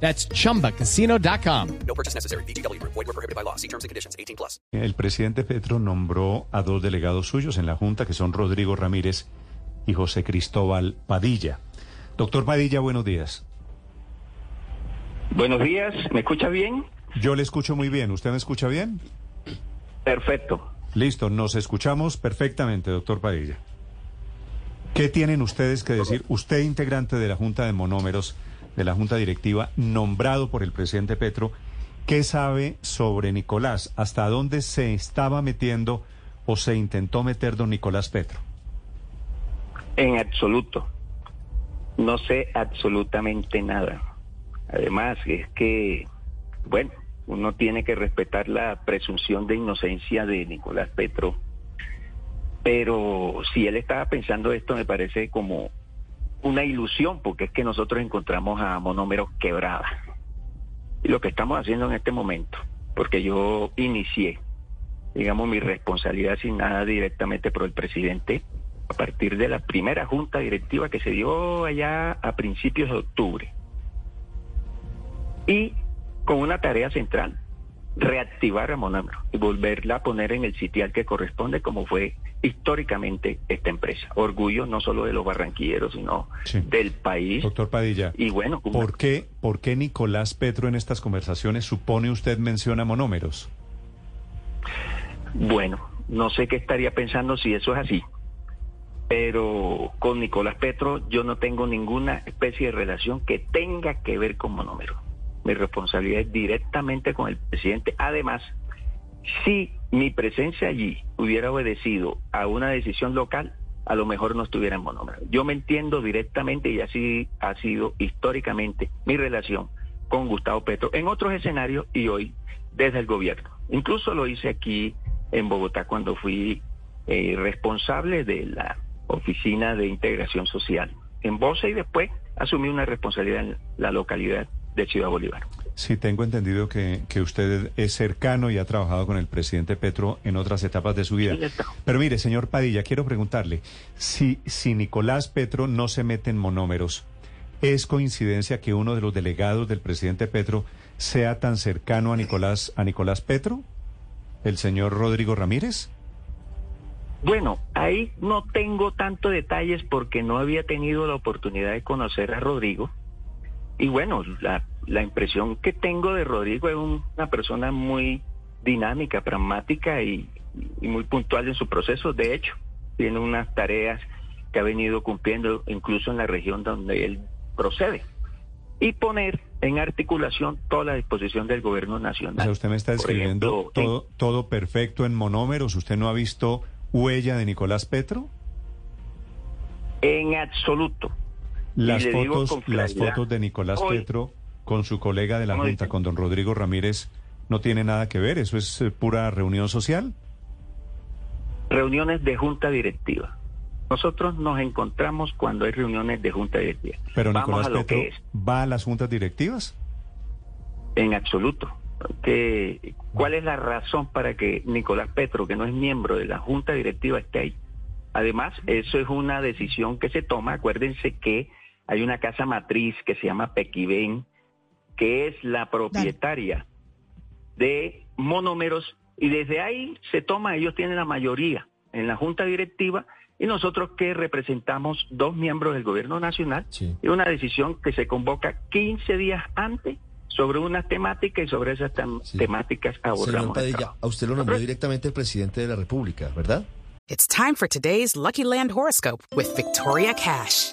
That's chumbacasino.com. No purchase necessary. BGW. Void were prohibited by law. See terms and conditions. 18 plus. El presidente Petro nombró a dos delegados suyos en la Junta, que son Rodrigo Ramírez y José Cristóbal Padilla. Doctor Padilla, buenos días. Buenos días, ¿me escucha bien? Yo le escucho muy bien. ¿Usted me escucha bien? Perfecto. Listo, nos escuchamos perfectamente, doctor Padilla. ¿Qué tienen ustedes que decir? Usted, integrante de la Junta de Monómeros, de la Junta Directiva, nombrado por el presidente Petro, ¿qué sabe sobre Nicolás? ¿Hasta dónde se estaba metiendo o se intentó meter don Nicolás Petro? En absoluto. No sé absolutamente nada. Además, es que, bueno, uno tiene que respetar la presunción de inocencia de Nicolás Petro. Pero si él estaba pensando esto, me parece como una ilusión, porque es que nosotros encontramos a monómeros quebrada. Y lo que estamos haciendo en este momento, porque yo inicié, digamos, mi responsabilidad asignada directamente por el presidente a partir de la primera junta directiva que se dio allá a principios de octubre. Y con una tarea central, reactivar a Monómero y volverla a poner en el sitial que corresponde como fue históricamente esta empresa. Orgullo no solo de los barranquilleros, sino Sí. del país. Doctor Padilla, Y bueno, una- ¿por qué, ¿por qué Nicolás Petro en estas conversaciones supone usted menciona monómeros? bueno, no sé qué estaría pensando si eso es así. Pero con Nicolás Petro yo no tengo ninguna especie de relación que tenga que ver con Monómero. Mi responsabilidad es directamente con el presidente. Además, si mi presencia allí hubiera obedecido a una decisión local, a lo mejor no estuviera en Monómero. Yo me entiendo directamente y así ha sido históricamente mi relación con Gustavo Petro en otros escenarios y hoy desde el gobierno. Incluso lo hice aquí en Bogotá cuando fui eh, responsable de la Oficina de Integración Social en Bosa y después asumí una responsabilidad en la localidad de Ciudad Bolívar. Sí, tengo entendido que, que usted es cercano y ha trabajado con el presidente Petro en otras etapas de su vida. Pero mire, señor Padilla, quiero preguntarle, si, si Nicolás Petro no se mete en monómeros, ¿es coincidencia que uno de los delegados del presidente Petro sea tan cercano a Nicolás, a Nicolás Petro? ¿El señor Rodrigo Ramírez? Bueno, ahí no tengo tanto detalles porque no había tenido la oportunidad de conocer a Rodrigo. Y bueno, la, la impresión que tengo de Rodrigo es un- una persona muy dinámica, pragmática y, y muy puntual en su proceso. De hecho, tiene unas tareas que ha venido cumpliendo incluso en la región donde él procede. Y poner en articulación toda la disposición del gobierno O nacional. sea, usted me está describiendo ejemplo, en- todo, todo perfecto en monómeros. ¿Usted no ha visto huella de Nicolás Petro? En absoluto. Las fotos, las fotos de Nicolás hoy- Petro con su colega de la ¿Cómo Junta, dice? con don Rodrigo Ramírez, no tiene nada que ver. Eso es eh, pura reunión social. reuniones de junta directiva. Nosotros nos encontramos cuando hay reuniones de junta directiva. Pero Vamos Nicolás a lo Petro que es, va a las juntas directivas. en absoluto. Que, ¿Cuál es la razón para que Nicolás Petro, que no es miembro de la junta directiva, esté ahí? Además, eso es una decisión que se toma. Acuérdense que hay una casa matriz que se llama Pequiven, que es la propietaria de monómeros y desde ahí se toma, ellos tienen la mayoría en la junta directiva y nosotros que representamos dos miembros del gobierno nacional, Sí. es una decisión que se convoca 15 días antes sobre una temática y sobre esas tem- Sí. temáticas abordamos Padilla, a usted lo nombró directamente el presidente de la República, ¿verdad? It's time for today's Lucky Land horoscope with Victoria Cash.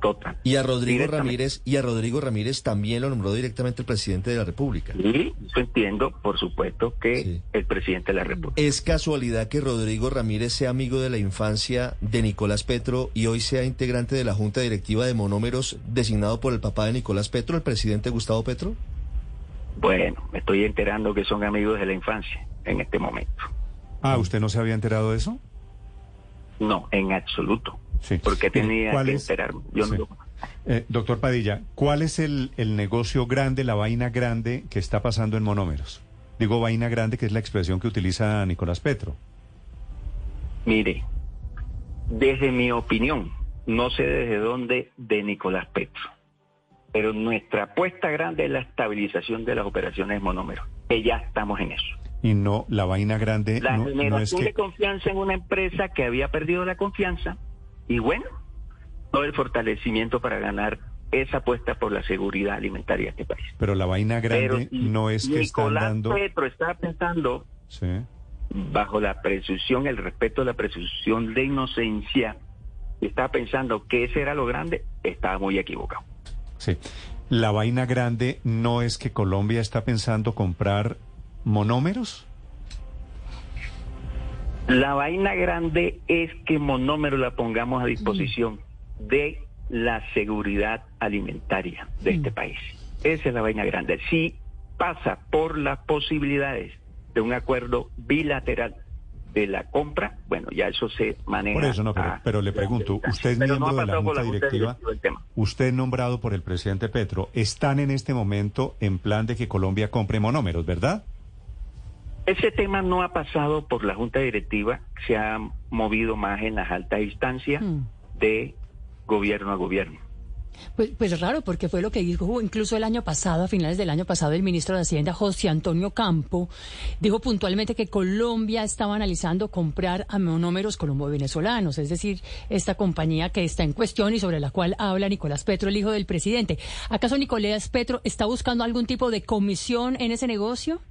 total. Y a Rodrigo. Ramírez, y a Rodrigo Ramírez también lo nombró directamente el presidente de la República. Y yo entiendo, por supuesto, que Sí. el presidente de la República. ¿Es casualidad que Rodrigo Ramírez sea amigo de la infancia de Nicolás Petro y hoy sea integrante de la Junta Directiva de Monómeros designado por el papá de Nicolás Petro, el presidente Gustavo Petro? Bueno, me estoy enterando que son amigos de la infancia en este momento. Ah, ¿usted no se había enterado de eso? No, en absoluto. Sí. Porque tenía ¿cuál que es? enterarme. Yo Sí. no- Eh, doctor Padilla, ¿cuál es el, el negocio grande, la vaina grande que está pasando en monómeros? Digo vaina grande, que es la expresión que utiliza Nicolás Petro. Mire, desde mi opinión, no sé desde dónde de Nicolás Petro, pero nuestra apuesta grande es la estabilización de las operaciones monómeros, que ya estamos en eso. Y no, la vaina grande La no, no es que... de confianza en una empresa que había perdido la confianza y bueno, todo el fortalecimiento para ganar esa apuesta por la seguridad alimentaria de este país. Pero la vaina grande Pero no es que están Nicolás dando... Petro está pensando Sí. bajo la presunción, el respeto a la presunción de inocencia, estaba pensando que ese era lo grande, estaba muy equivocado. Sí. La vaina grande no es que Colombia está pensando comprar monómeros. La vaina grande es que monómero la pongamos a disposición de la seguridad alimentaria de este país. Esa es la vaina grande. Si pasa por las posibilidades de un acuerdo bilateral de la compra, bueno, ya eso se maneja. Por eso no, pero, a- pero le pregunto, usted es no miembro de la Junta Directiva, usted nombrado por el presidente Petro, están en este momento en plan de que Colombia compre monómeros, ¿verdad? Ese tema no ha pasado por la Junta Directiva, se ha movido más en las altas instancias de gobierno a gobierno. Pues, pues raro, porque fue lo que dijo incluso el año pasado, a finales del año pasado, el ministro de Hacienda, José Antonio Campo, dijo puntualmente que Colombia estaba analizando comprar a monómeros colombo-venezolanos, es decir, esta compañía que está en cuestión y sobre la cual habla Nicolás Petro, el hijo del presidente. ¿Acaso Nicolás Petro está buscando algún tipo de comisión en ese negocio?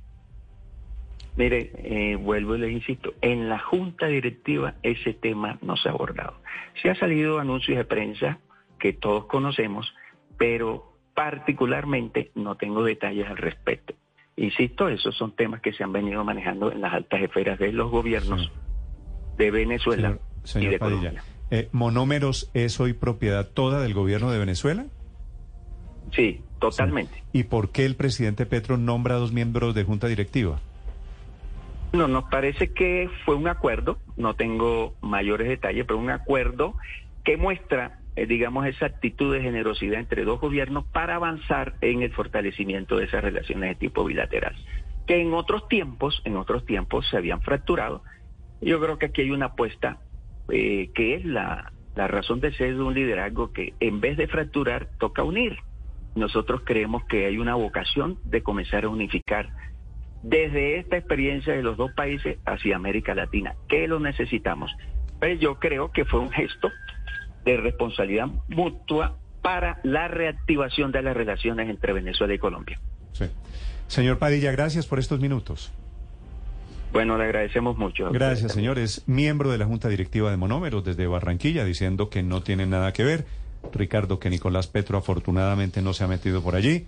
Mire, eh, vuelvo y les insisto, en la Junta Directiva ese tema no se ha abordado. Se ha salido anuncios de prensa que todos conocemos, pero particularmente no tengo detalles al respecto. Insisto, esos son temas que se han venido manejando en las altas esferas de los gobiernos de Venezuela Señor, y señor de Padilla, Colombia. eh, ¿monómeros es hoy propiedad toda del gobierno de Venezuela? Sí, totalmente. ¿Y por qué el presidente Petro nombra a dos miembros de Junta Directiva? No, nos parece que fue un acuerdo, no tengo mayores detalles, pero un acuerdo que muestra, eh, digamos, esa actitud de generosidad entre dos gobiernos para avanzar en el fortalecimiento de esas relaciones de tipo bilateral, que en otros tiempos, en otros tiempos se habían fracturado. Yo creo que aquí hay una apuesta eh, que es la, la razón de ser de un liderazgo que en vez de fracturar toca unir. Nosotros creemos que hay una vocación de comenzar a unificar desde esta experiencia de los dos países hacia América Latina, que lo necesitamos. Pero yo creo que fue un gesto de responsabilidad mutua para la reactivación de las relaciones entre Venezuela y Colombia. Sí. Señor Padilla, gracias por estos minutos. Bueno, le agradecemos mucho. Gracias, señor. Es miembro de la Junta Directiva de Monómeros desde Barranquilla, diciendo que no tiene nada que ver. Ricardo, que Nicolás Petro afortunadamente no se ha metido por allí.